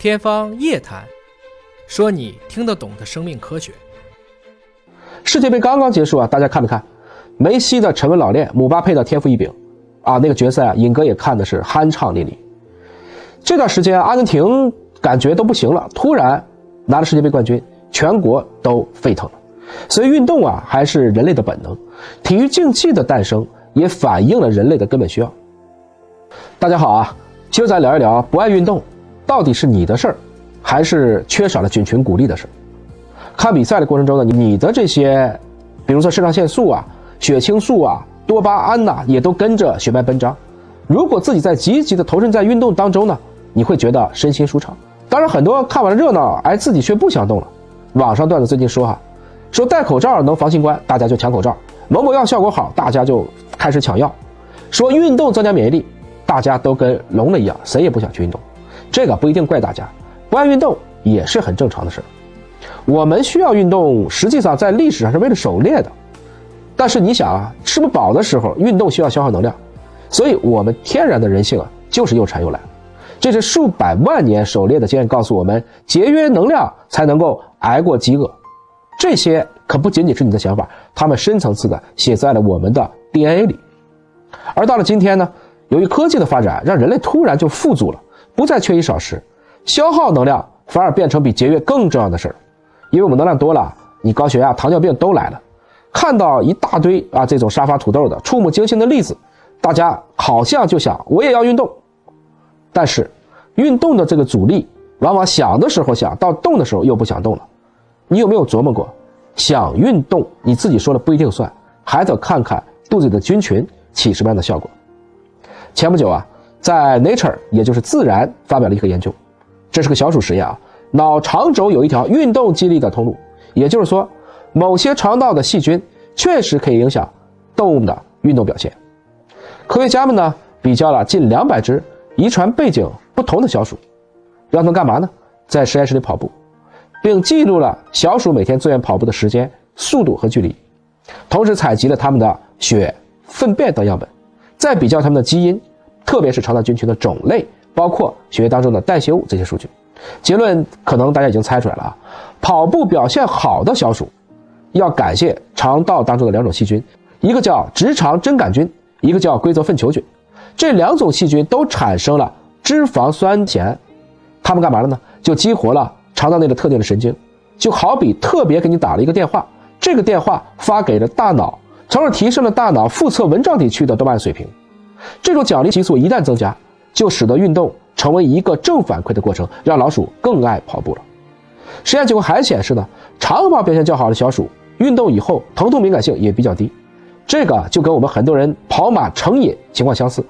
天方夜谭，说你听得懂的生命科学。世界杯刚刚结束啊，大家看没看？梅西的沉稳老练，姆巴佩的天赋异禀，啊，那个决赛啊，尹哥也看的是酣畅淋漓。这段时间，阿根廷感觉都不行了，突然拿了世界杯冠军，全国都沸腾了。所以运动啊，还是人类的本能。体育竞技的诞生，也反映了人类的根本需要。大家好啊，今儿咱聊一聊不爱运动，到底是你的事儿，还是缺少了菌群鼓励的事儿？看比赛的过程中呢，你的这些，比如说肾上腺素啊、血清素啊、多巴胺呐，也都跟着血脉奔张。如果自己在积极的投身在运动当中呢，你会觉得身心舒畅。当然，很多看完了热闹，哎自己却不想动了。网上段子最近说哈。说戴口罩能防新冠，大家就抢口罩；某某药效果好，大家就开始抢药。说运动增加免疫力，大家都跟聋了一样，谁也不想去运动。这个不一定怪大家，不爱运动也是很正常的事我们需要运动，实际上在历史上是为了狩猎的。但是你想啊，吃不饱的时候，运动需要消耗能量，所以我们天然的人性啊，就是又馋又懒。这是数百万年狩猎的经验告诉我们，节约能量才能够挨过饥饿。这些可不仅仅是你的想法，他们深层次的写在了我们的 DNA 里。而到了今天呢，由于科技的发展，让人类突然就富足了，不再缺衣少食，消耗能量反而变成比节约更重要的事儿。因为我们能量多了，你高血压、糖尿病都来了。看到一大堆啊这种沙发土豆的触目惊心的例子，大家好像就想我也要运动。但是，运动的这个阻力，往往想的时候想到动的时候又不想动了。你有没有琢磨过，想运动，你自己说了不一定算，还得看看肚子里的菌群起什么样的效果。前不久啊，在 Nature，也就是自然发表了一个研究，这是个小鼠实验啊，脑肠轴有一条运动激励的通路，也就是说，某些肠道的细菌确实可以影响动物的运动表现。科学家们呢，比较了近两百只遗传背景不同的小鼠，让它们干嘛呢？在实验室里跑步。并记录了小鼠每天自愿跑步的时间、速度和距离，同时采集了它们的血、粪便等样本，再比较它们的基因，特别是肠道菌群的种类，包括血液当中的代谢物这些数据。结论可能大家已经猜出来了啊！跑步表现好的小鼠，要感谢肠道当中的两种细菌，一个叫直肠真杆菌，一个叫规则粪球菌。这两种细菌都产生了脂肪酸碱，它们干嘛了呢？就激活了。肠道内的特定的神经，就好比特别给你打了一个电话，这个电话发给了大脑，从而提升了大脑腹侧纹状体区的多巴胺水平。这种奖励激素一旦增加，就使得运动成为一个正反馈的过程，让老鼠更爱跑步了。实验结果还显示呢，长跑表现较好的小鼠，运动以后疼痛敏感性也比较低。这个就跟我们很多人跑马成瘾情况相似。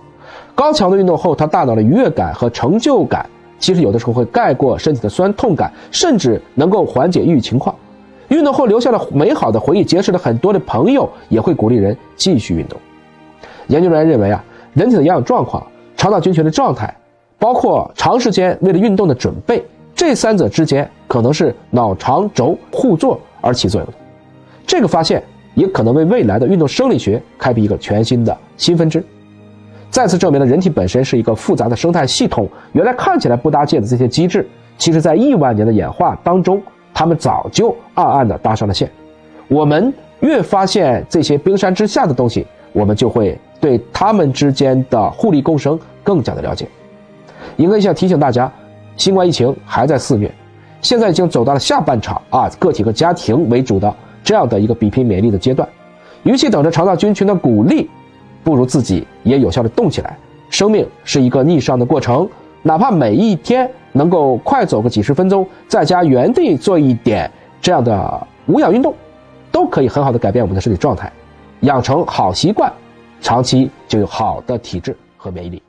高强度运动后，他大脑的愉悦感和成就感。其实有的时候会盖过身体的酸痛感，甚至能够缓解抑郁情况。运动后留下了美好的回忆，结识了很多的朋友，也会鼓励人继续运动。研究人员认为啊，人体的营养状况、肠道菌群的状态，包括长时间为了运动的准备，这三者之间可能是脑肠轴互作而起作用的。这个发现也可能为未来的运动生理学开辟一个全新的新分支。再次证明了人体本身是一个复杂的生态系统。原来看起来不搭界的这些机制，其实在亿万年的演化当中，他们早就暗暗地搭上了线。我们越发现这些冰山之下的东西，我们就会对他们之间的互利共生更加的了解。应该想提醒大家，新冠疫情还在肆虐，现在已经走到了下半场啊，个体和家庭为主的这样的一个比拼免疫力的阶段。与其等着肠道菌群的鼓励。不如自己也有效的动起来。生命是一个逆上的过程，哪怕每一天能够快走个几十分钟，在家原地做一点这样的无氧运动，都可以很好的改变我们的身体状态，养成好习惯，长期就有好的体质和免疫力。